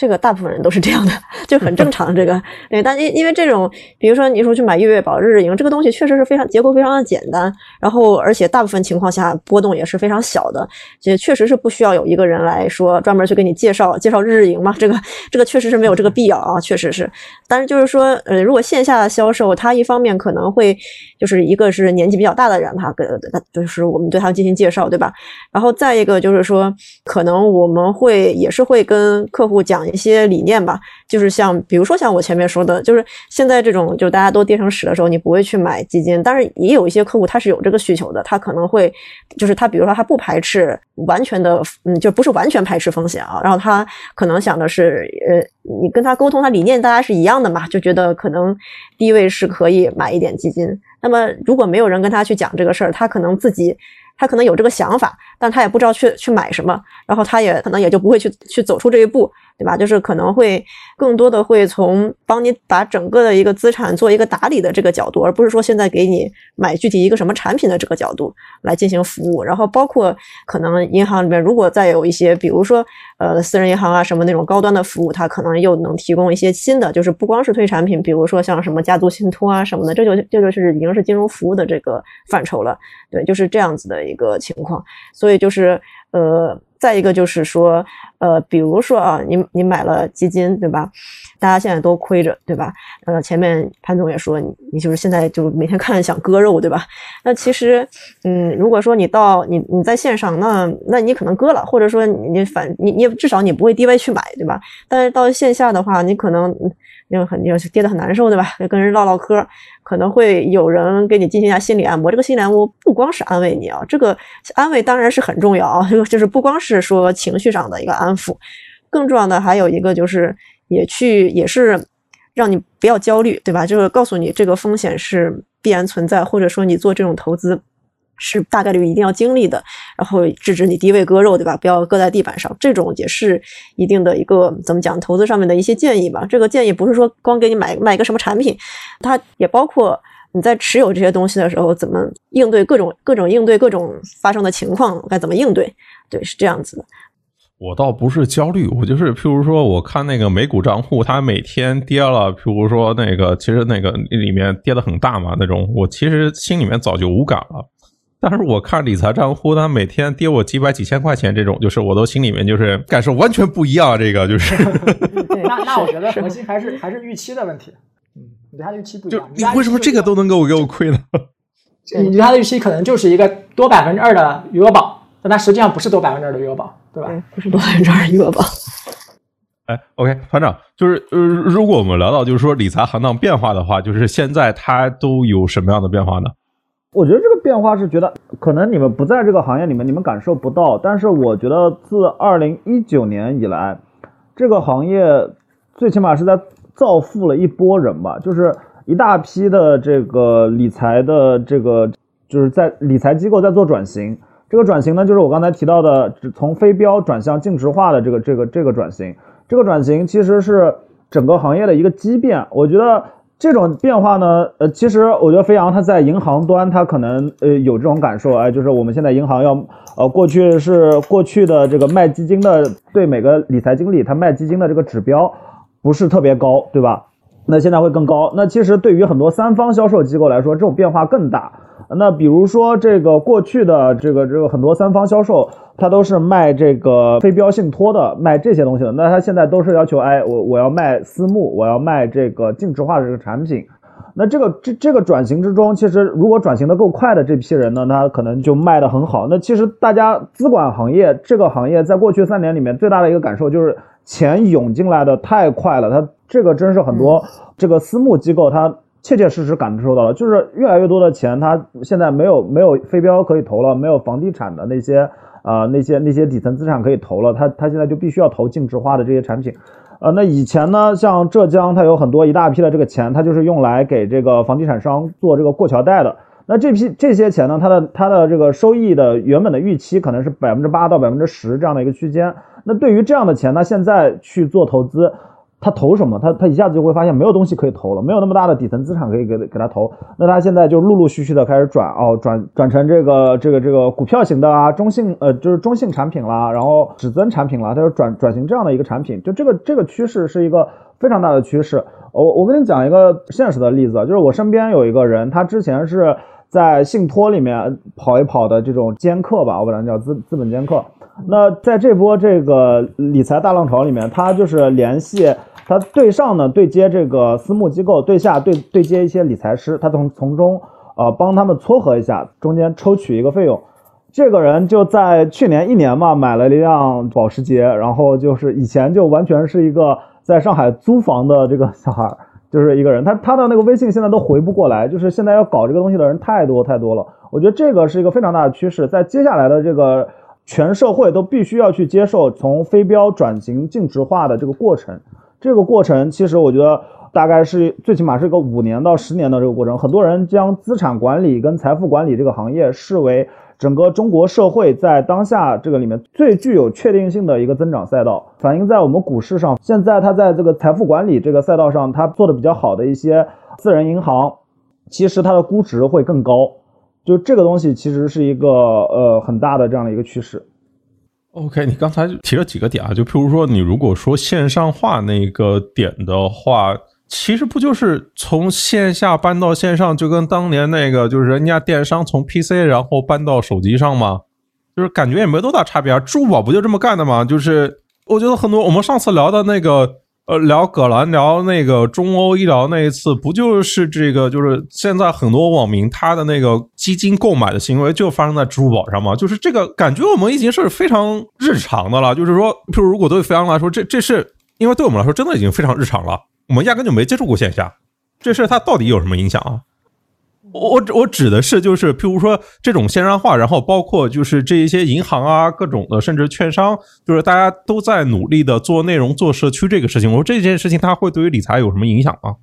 S3: 这个大部分人都是这样的，就很正常。这个对，但因因为这种，比如说你说去买月月宝、日日盈这个东西，确实是非常结构非常的简单，然后而且大部分情况下波动也是非常小的，也确实是不需要有一个人来说专门去给你介绍介绍日日盈嘛。这个这个确实是没有这个必要啊，确实是。但是就是说，呃，如果线下的销售，他一方面可能会就是一个是年纪比较大的人，他给他就是我们对他进行介绍，对吧？然后再一个就是说，可能我们会也是会跟客户讲。一些理念吧，就是像比如说像我前面说的，就是现在这种就大家都跌成屎的时候，你不会去买基金，但是也有一些客户他是有这个需求的，他可能会就是他比如说他不排斥完全的，嗯，就不是完全排斥风险啊，然后他可能想的是，呃，你跟他沟通，他理念大家是一样的嘛，就觉得可能低位是可以买一点基金。那么如果没有人跟他去讲这个事儿，他可能自己。他可能有这个想法，但他也不知道去去买什么，然后他也可能也就不会去去走出这一步，对吧？就是可能会更多的会从帮你把整个的一个资产做一个打理的这个角度，而不是说现在给你买具体一个什么产品的这个角度来进行服务。然后包括可能银行里面如果再有一些，比如说呃私人银行啊什么那种高端的服务，它可能又能提供一些新的，就是不光是推产品，比如说像什么家族信托啊什么的，这就这就是已经是金融服务的这个范畴了。对，就是这样子的。一个情况，所以就是呃，再一个就是说，呃，比如说啊，你你买了基金，对吧？大家现在都亏着，对吧？呃，前面潘总也说，你你就是现在就每天看想割肉，对吧？那其实，嗯，如果说你到你你在线上，那那你可能割了，或者说你反你你至少你不会低位去买，对吧？但是到线下的话，你可能。因为很就是跌得很难受，对吧？跟人唠唠嗑，可能会有人给你进行一下心理按摩。这个心理按摩不光是安慰你啊，这个安慰当然是很重要啊，就是不光是说情绪上的一个安抚，更重要的还有一个就是也去也是让你不要焦虑，对吧？就是告诉你这个风险是必然存在，或者说你做这种投资。是大概率一定要经历的，然后制止你低位割肉，对吧？不要搁在地板上，这种也是一定的一个怎么讲投资上面的一些建议吧。这个建议不是说光给你买卖一个什么产品，它也包括你在持有这些东西的时候怎么应对各种各种应对各种发生的情况该怎么应对。对，是这样子的。
S2: 我倒不是焦虑，我就是譬如说，我看那个美股账户，它每天跌了，譬如说那个其实那个里面跌的很大嘛那种，我其实心里面早就无感了。但是我看理财账户，它每天跌我几百几千块钱，这种就是我都心里面就是感受完全不一样。这个就是，
S4: 那那我觉得核心还是还是预期的问题。
S3: 嗯，
S4: 你对它的预期不一样。
S2: 你为什么这个都能给我给我亏呢？
S4: 你对它的预期可能就是一个多百分之二的余额宝，但它实际上不是多百分之二的余额宝，对吧？
S3: 对，不是多百分之二余额宝。
S2: 哎，OK，团长，就是呃，如果我们聊到就是说理财行当变化的话，就是现在它都有什么样的变化呢？
S5: 我觉得这个变化是觉得可能你们不在这个行业里面，你们感受不到。但是我觉得自二零一九年以来，这个行业最起码是在造富了一波人吧，就是一大批的这个理财的这个就是在理财机构在做转型。这个转型呢，就是我刚才提到的，从非标转向净值化的这个这个这个转型。这个转型其实是整个行业的一个畸变。我觉得。这种变化呢，呃，其实我觉得飞扬他在银行端，他可能呃有这种感受，哎，就是我们现在银行要，呃，过去是过去的这个卖基金的，对每个理财经理他卖基金的这个指标不是特别高，对吧？那现在会更高。那其实对于很多三方销售机构来说，这种变化更大。那比如说这个过去的这个这个很多三方销售。他都是卖这个非标信托的，卖这些东西的。那他现在都是要求，哎，我我要卖私募，我要卖这个净值化的这个产品。那这个这这个转型之中，其实如果转型的够快的这批人呢，他可能就卖的很好。那其实大家资管行业这个行业在过去三年里面最大的一个感受就是钱涌进来的太快了。他这个真是很多这个私募机构他切切实实感受到了，就是越来越多的钱，它现在没有没有非标可以投了，没有房地产的那些。啊，那些那些底层资产可以投了，它它现在就必须要投净值化的这些产品，呃，那以前呢，像浙江，它有很多一大批的这个钱，它就是用来给这个房地产商做这个过桥贷的。那这批这些钱呢，它的它的这个收益的原本的预期可能是百分之八到百分之十这样的一个区间。那对于这样的钱，那现在去做投资。他投什么？他他一下子就会发现没有东西可以投了，没有那么大的底层资产可以给给他投。那他现在就陆陆续续的开始转哦，转转成这个这个这个股票型的啊，中性呃就是中性产品啦，然后指增产品啦，他就转转型这样的一个产品。就这个这个趋势是一个非常大的趋势。我我跟你讲一个现实的例子，就是我身边有一个人，他之前是在信托里面跑一跑的这种尖客吧，我把它叫资资本尖客。那在这波这个理财大浪潮里面，他就是联系。他对上呢，对接这个私募机构，对下对对接一些理财师，他从从中呃帮他们撮合一下，中间抽取一个费用。这个人就在去年一年嘛，买了一辆保时捷，然后就是以前就完全是一个在上海租房的这个小孩，就是一个人。他他的那个微信现在都回不过来，就是现在要搞这个东西的人太多太多了。我觉得这个是一个非常大的趋势，在接下来的这个全社会都必须要去接受从非标转型净值化的这个过程。这个过程其实我觉得大概是最起码是个五年到十年的这个过程。很多人将资产管理跟财富管理这个行业视为整个中国社会在当下这个里面最具有确定性的一个增长赛道。反映在我们股市上，现在它在这个财富管理这个赛道上，它做的比较好的一些私人银行，其实它的估值会更高。就这个东西其实是一个呃很大的这样的一个趋势。
S2: OK，你刚才提了几个点啊？就譬如说，你如果说线上化那个点的话，其实不就是从线下搬到线上，就跟当年那个就是人家电商从 PC 然后搬到手机上吗？就是感觉也没多大差别啊。支付宝不就这么干的吗？就是我觉得很多我们上次聊的那个。呃，聊葛兰聊那个中欧医疗那一次，不就是这个？就是现在很多网民他的那个基金购买的行为就发生在支付宝上吗？就是这个感觉，我们已经是非常日常的了。就是说，譬如如果对飞扬来说，这这是因为对我们来说真的已经非常日常了，我们压根就没接触过线下，这事它到底有什么影响啊？我我指的是，就是譬如说这种线上化，然后包括就是这一些银行啊，各种的，甚至券商，就是大家都在努力的做内容、做社区这个事情。我说这件事情它会对于理财有什么影响吗？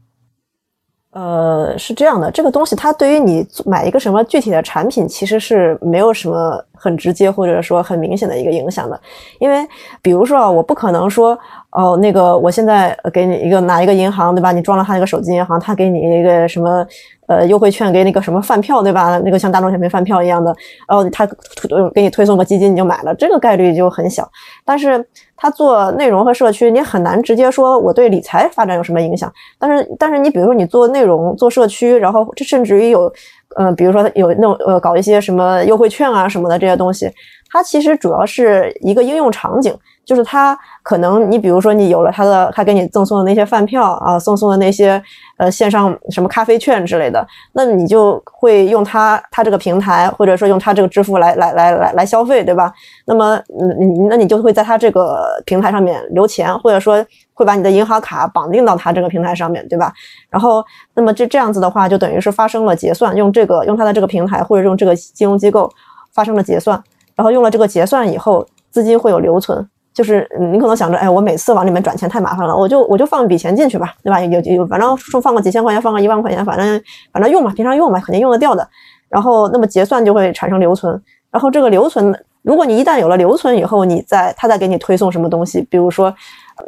S3: 呃，是这样的，这个东西它对于你买一个什么具体的产品，其实是没有什么很直接或者说很明显的一个影响的。因为比如说啊，我不可能说。哦，那个，我现在给你一个哪一个银行，对吧？你装了他那个手机银行，他给你一个什么呃优惠券，给那个什么饭票，对吧？那个像大众点评饭票一样的，哦，他推给你推送个基金，你就买了，这个概率就很小。但是他做内容和社区，你很难直接说我对理财发展有什么影响。但是，但是你比如说你做内容、做社区，然后甚至于有，嗯，比如说有那种呃搞一些什么优惠券啊什么的这些东西，它其实主要是一个应用场景。就是他可能你比如说你有了他的，他给你赠送的那些饭票啊，赠送的那些呃线上什么咖啡券之类的，那你就会用他他这个平台，或者说用他这个支付来来来来来消费，对吧？那么嗯，你那你就会在他这个平台上面留钱，或者说会把你的银行卡绑定到他这个平台上面，对吧？然后那么这这样子的话，就等于是发生了结算，用这个用他的这个平台或者用这个金融机构发生了结算，然后用了这个结算以后，资金会有留存。就是你可能想着，哎，我每次往里面转钱太麻烦了，我就我就放一笔钱进去吧，对吧？有有，反正说放个几千块钱，放个一万块钱，反正反正用嘛，平常用嘛，肯定用得掉的。然后那么结算就会产生留存，然后这个留存，如果你一旦有了留存以后，你再他再给你推送什么东西，比如说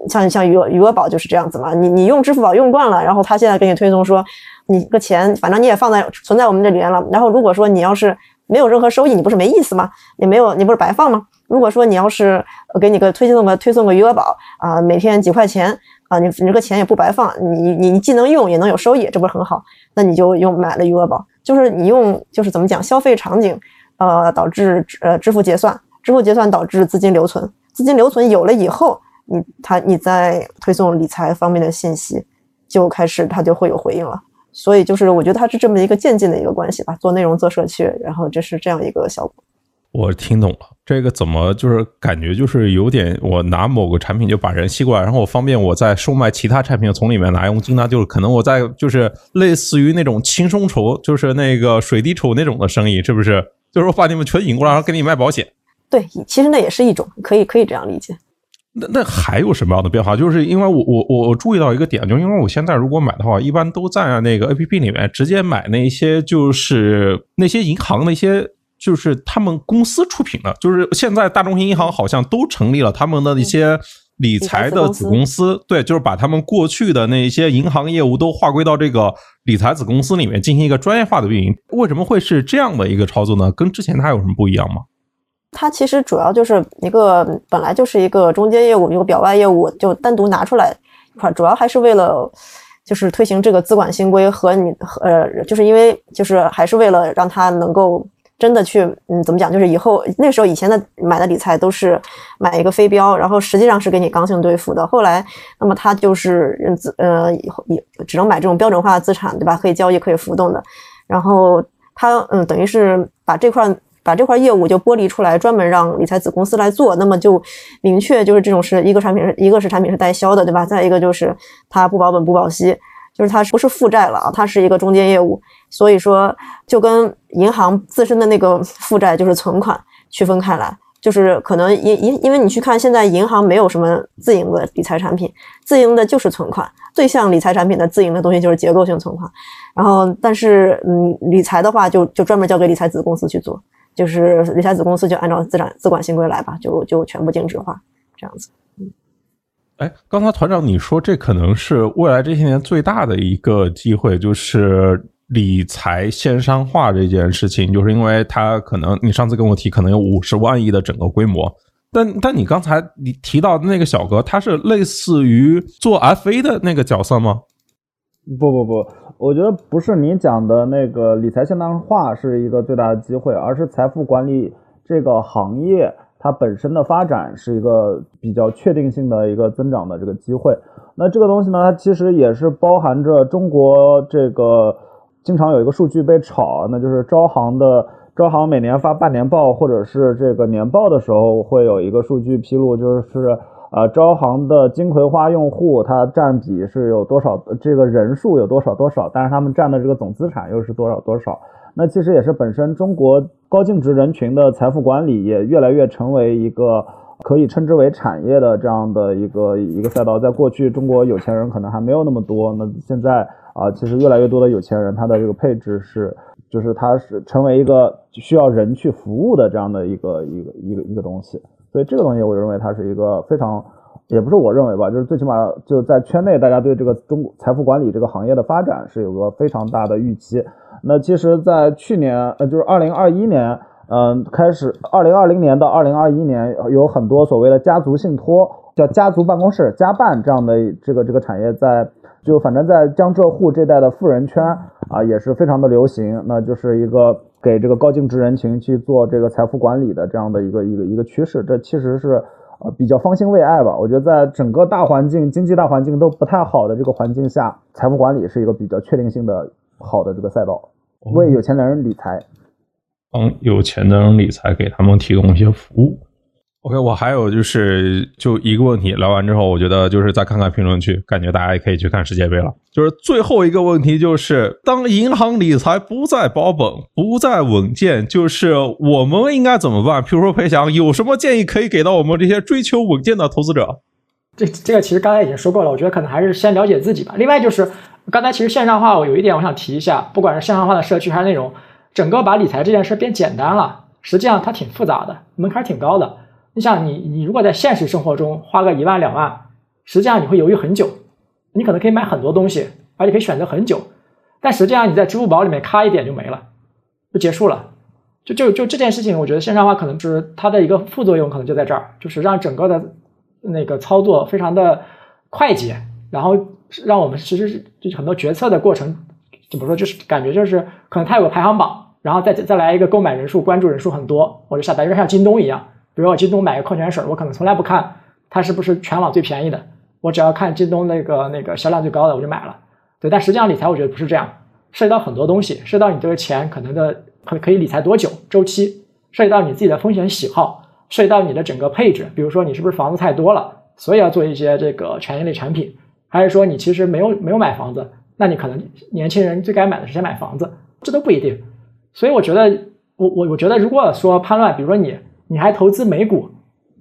S3: 像像余额余额宝就是这样子嘛，你你用支付宝用惯了，然后他现在给你推送说，你个钱反正你也放在存在我们这里面了，然后如果说你要是没有任何收益，你不是没意思吗？你没有你不是白放吗？如果说你要是给你个推送个推送个余额宝啊，每天几块钱啊，你你这个钱也不白放，你你你既能用也能有收益，这不是很好？那你就用买了余额宝，就是你用就是怎么讲消费场景，呃导致呃支付结算，支付结算导致资金留存，资金留存有了以后，你他你在推送理财方面的信息，就开始它就会有回应了。所以就是我觉得它是这么一个渐进的一个关系吧，做内容做社区，然后这是这样一个效果。
S2: 我听懂了，这个怎么就是感觉就是有点，我拿某个产品就把人吸过来，然后我方便我在售卖其他产品从里面拿佣金呢？就是可能我在就是类似于那种轻松筹，就是那个水滴筹那种的生意，是不是？就是我把你们全引过来，然后给你卖保险。
S3: 对，其实那也是一种，可以可以这样理解。
S2: 那那还有什么样的变化？就是因为我我我我注意到一个点，就因为我现在如果买的话，一般都在那个 A P P 里面直接买那些就是那些银行那些。就是他们公司出品的，就是现在大中型银行好像都成立了他们的一些理财的子公司，对，就是把他们过去的那些银行业务都划归到这个理财子公司里面进行一个专业化的运营。为什么会是这样的一个操作呢？跟之前它有什么不一样吗？
S3: 它其实主要就是一个本来就是一个中间业务，一个表外业务就单独拿出来一块，主要还是为了就是推行这个资管新规和你呃，就是因为就是还是为了让它能够。真的去，嗯，怎么讲？就是以后那时候以前的买的理财都是买一个飞镖，然后实际上是给你刚性兑付的。后来，那么他就是资呃以后也只能买这种标准化的资产，对吧？可以交易、可以浮动的。然后他嗯，等于是把这块把这块业务就剥离出来，专门让理财子公司来做。那么就明确就是这种是一个产品是一个是产品是代销的，对吧？再一个就是它不保本不保息。就是它不是负债了啊，它是一个中间业务，所以说就跟银行自身的那个负债就是存款区分开来，就是可能因因因为你去看现在银行没有什么自营的理财产品，自营的就是存款，最像理财产品的自营的东西就是结构性存款，然后但是嗯理财的话就就专门交给理财子公司去做，就是理财子公司就按照资产资管新规来吧，就就全部净值化这样子。
S2: 哎，刚才团长你说这可能是未来这些年最大的一个机会，就是理财线上化这件事情，就是因为它可能你上次跟我提，可能有五十万亿的整个规模。但但你刚才你提到的那个小哥，他是类似于做 FA 的那个角色吗？
S5: 不不不，我觉得不是你讲的那个理财线上化是一个最大的机会，而是财富管理这个行业。它本身的发展是一个比较确定性的一个增长的这个机会。那这个东西呢，它其实也是包含着中国这个经常有一个数据被炒，那就是招行的招行每年发半年报或者是这个年报的时候，会有一个数据披露，就是呃招行的金葵花用户它占比是有多少，这个人数有多少多少，但是他们占的这个总资产又是多少多少。那其实也是本身中国高净值人群的财富管理也越来越成为一个可以称之为产业的这样的一个一个赛道。在过去，中国有钱人可能还没有那么多，那现在啊，其实越来越多的有钱人，他的这个配置是，就是他是成为一个需要人去服务的这样的一个一个一个一个东西。所以这个东西，我认为它是一个非常，也不是我认为吧，就是最起码就在圈内，大家对这个中国财富管理这个行业的发展是有个非常大的预期。那其实，在去年，呃，就是二零二一年，嗯，开始，二零二零年到二零二一年，有很多所谓的家族信托，叫家族办公室、家办这样的这个这个产业，在就反正在江浙沪这带的富人圈啊，也是非常的流行。那就是一个给这个高净值人群去做这个财富管理的这样的一个一个一个趋势。这其实是呃比较方兴未艾吧。我觉得在整个大环境、经济大环境都不太好的这个环境下，财富管理是一个比较确定性的好的这个赛道，为有钱人理财。
S2: 帮有钱的人理财，给他们提供一些服务。OK，我还有就是就一个问题，聊完之后，我觉得就是再看看评论区，感觉大家也可以去看世界杯了。就是最后一个问题，就是当银行理财不再保本、不再稳健，就是我们应该怎么办？比如说裴翔，有什么建议可以给到我们这些追求稳健的投资者？
S4: 这这个其实刚才已经说过了，我觉得可能还是先了解自己吧。另外就是刚才其实线上化，我有一点我想提一下，不管是线上化的社区还是内容。整个把理财这件事变简单了，实际上它挺复杂的，门槛挺高的。你想，你你如果在现实生活中花个一万两万，实际上你会犹豫很久，你可能可以买很多东西，而且可以选择很久，但实际上你在支付宝里面咔一点就没了，就结束了。就就就这件事情，我觉得线上化可能是它的一个副作用，可能就在这儿，就是让整个的那个操作非常的快捷，然后让我们其实就很多决策的过程。怎么说？就是感觉就是可能它有个排行榜，然后再再来一个购买人数、关注人数很多，我就下单，就像京东一样。比如我京东买个矿泉水，我可能从来不看它是不是全网最便宜的，我只要看京东那个那个销量最高的，我就买了。对，但实际上理财我觉得不是这样，涉及到很多东西，涉及到你这个钱可能的可可以理财多久周期，涉及到你自己的风险喜好，涉及到你的整个配置，比如说你是不是房子太多了，所以要做一些这个权益类产品，还是说你其实没有没有买房子。那你可能年轻人最该买的是先买房子，这都不一定。所以我觉得，我我我觉得，如果说潘乱，比如说你你还投资美股，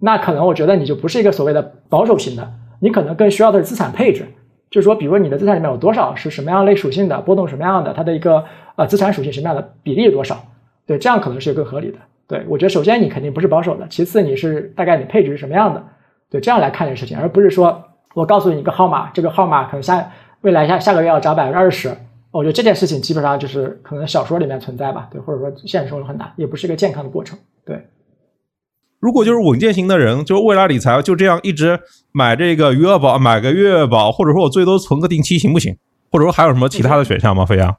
S4: 那可能我觉得你就不是一个所谓的保守型的，你可能更需要的是资产配置，就是说，比如你的资产里面有多少是什么样类属性的，波动什么样的，它的一个呃资产属性什么样的比例多少，对，这样可能是更合理的。对我觉得，首先你肯定不是保守的，其次你是大概你配置是什么样的，对，这样来看这个事情，而不是说我告诉你一个号码，这个号码可能下。未来下下个月要涨百分之二十，我觉得这件事情基本上就是可能小说里面存在吧，对，或者说现实生活中很难，也不是一个健康的过程，对。
S2: 如果就是稳健型的人，就是未来理财就这样一直买这个余额宝，买个月宝，或者说我最多存个定期行不行？或者说还有什么其他的选项吗？飞扬？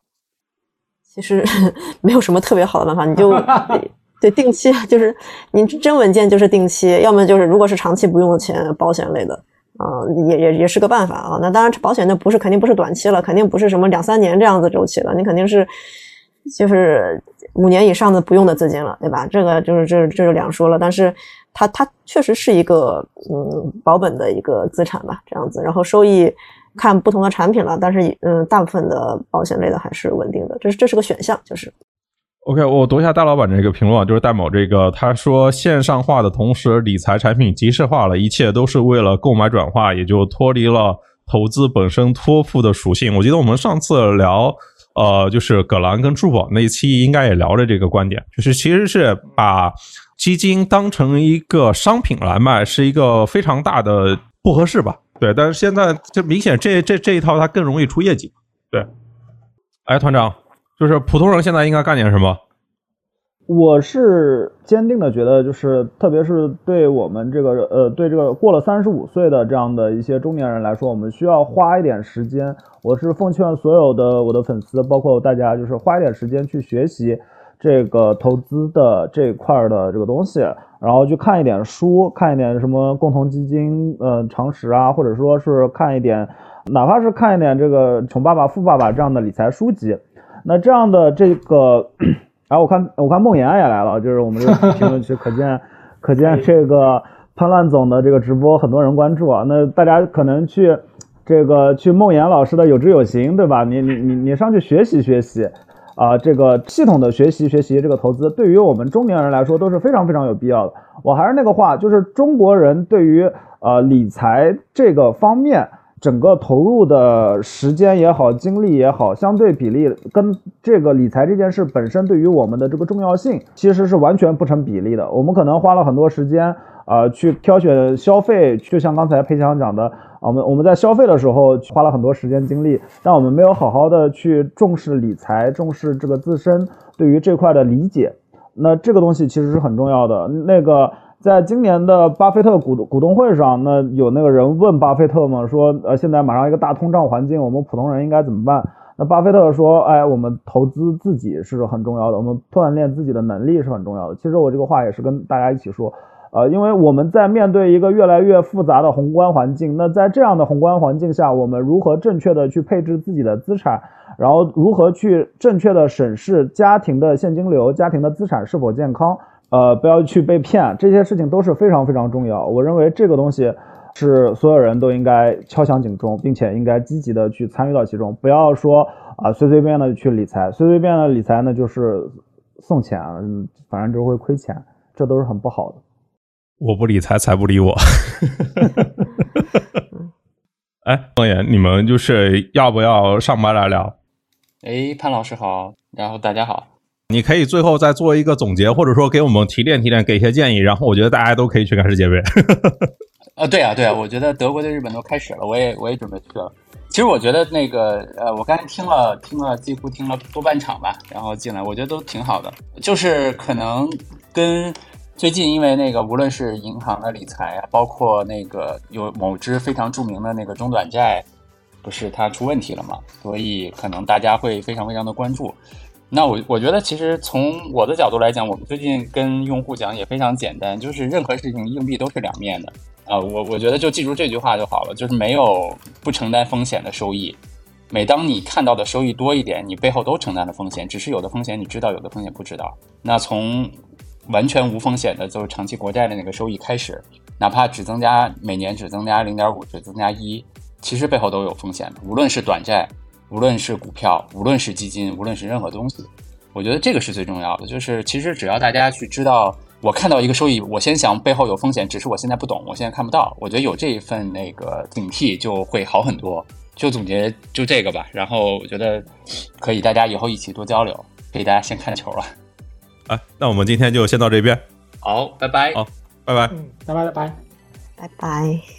S3: 其实 没有什么特别好的办法，你就 对定期就是你真稳健就是定期，要么就是如果是长期不用的钱，保险类的。啊，也也也是个办法啊。那当然，保险那不是肯定不是短期了，肯定不是什么两三年这样子周期了，你肯定是就是五年以上的不用的资金了，对吧？这个就是这这就两说了。但是它它确实是一个嗯保本的一个资产吧，这样子。然后收益看不同的产品了，但是嗯大部分的保险类的还是稳定的，这是这是个选项，就是。
S2: OK，我读一下大老板这个评论，就是戴某这个，他说线上化的同时，理财产品即时化了，一切都是为了购买转化，也就脱离了投资本身托付的属性。我记得我们上次聊，呃，就是葛兰跟珠宝那一期，应该也聊了这个观点，就是其实是把基金当成一个商品来卖，是一个非常大的不合适吧？对，但是现在就明显这这这一套它更容易出业绩。对，哎，团长。就是普通人现在应该干点什么？
S5: 我是坚定的觉得，就是特别是对我们这个呃，对这个过了三十五岁的这样的一些中年人来说，我们需要花一点时间。我是奉劝所有的我的粉丝，包括大家，就是花一点时间去学习这个投资的这块的这个东西，然后去看一点书，看一点什么共同基金呃常识啊，或者说是看一点，哪怕是看一点这个《穷爸爸富爸爸》这样的理财书籍。那这样的这个，啊，我看我看梦岩也来了，就是我们这个 评论区，可见可见这个潘乱总的这个直播很多人关注啊。那大家可能去这个去梦岩老师的有知有行，对吧？你你你你上去学习学习啊，这个系统的学习学习这个投资，对于我们中年人来说都是非常非常有必要的。我还是那个话，就是中国人对于呃理财这个方面。整个投入的时间也好，精力也好，相对比例跟这个理财这件事本身对于我们的这个重要性，其实是完全不成比例的。我们可能花了很多时间，呃，去挑选消费，就像刚才裴强讲的，我们我们在消费的时候花了很多时间精力，但我们没有好好的去重视理财，重视这个自身对于这块的理解。那这个东西其实是很重要的。那个。在今年的巴菲特股股东会上，那有那个人问巴菲特嘛，说呃，现在马上一个大通胀环境，我们普通人应该怎么办？那巴菲特说，哎，我们投资自己是很重要的，我们锻炼自己的能力是很重要的。其实我这个话也是跟大家一起说，呃，因为我们在面对一个越来越复杂的宏观环境，那在这样的宏观环境下，我们如何正确的去配置自己的资产，然后如何去正确的审视家庭的现金流、家庭的资产是否健康，呃，不要去被骗，这些事情都是非常非常重要。我认为这个东西是所有人都应该敲响警钟，并且应该积极的去参与到其中，不要说啊随随便便的去理财，随随便便的理财呢就是送钱，嗯，反正就会亏钱，这都是很不好的。
S2: 我不理财，财不理我。哎，方言，你们就是要不要上班来聊？
S6: 哎，潘老师好，然后大家好。
S2: 你可以最后再做一个总结，或者说给我们提炼提炼，给一些建议。然后我觉得大家都可以去看世界杯。
S6: 呃，对啊，对啊，我觉得德国对日本都开始了，我也我也准备去了。其实我觉得那个呃，我刚才听了听了几乎听了多半场吧，然后进来，我觉得都挺好的。就是可能跟最近因为那个无论是银行的理财，包括那个有某只非常著名的那个中短债，不是它出问题了嘛，所以可能大家会非常非常的关注。那我我觉得其实从我的角度来讲，我们最近跟用户讲也非常简单，就是任何事情硬币都是两面的啊。我我觉得就记住这句话就好了，就是没有不承担风险的收益。每当你看到的收益多一点，你背后都承担了风险，只是有的风险你知道，有的风险不知道。那从完全无风险的，就是长期国债的那个收益开始，哪怕只增加每年只增加零点五，只增加一，其实背后都有风险的，无论是短债。无论是股票，无论是基金，无论是任何东西，我觉得这个是最重要的。就是其实只要大家去知道，我看到一个收益，我先想背后有风险，只是我现在不懂，我现在看不到。我觉得有这一份那个警惕就会好很多。就总结就这个吧。然后我觉得可以大家以后一起多交流。给大家先看球了。
S2: 啊，那我们今天就先到这边。
S6: 好，拜拜。
S2: 好，拜拜。
S4: 嗯，拜拜拜拜。
S3: 拜拜。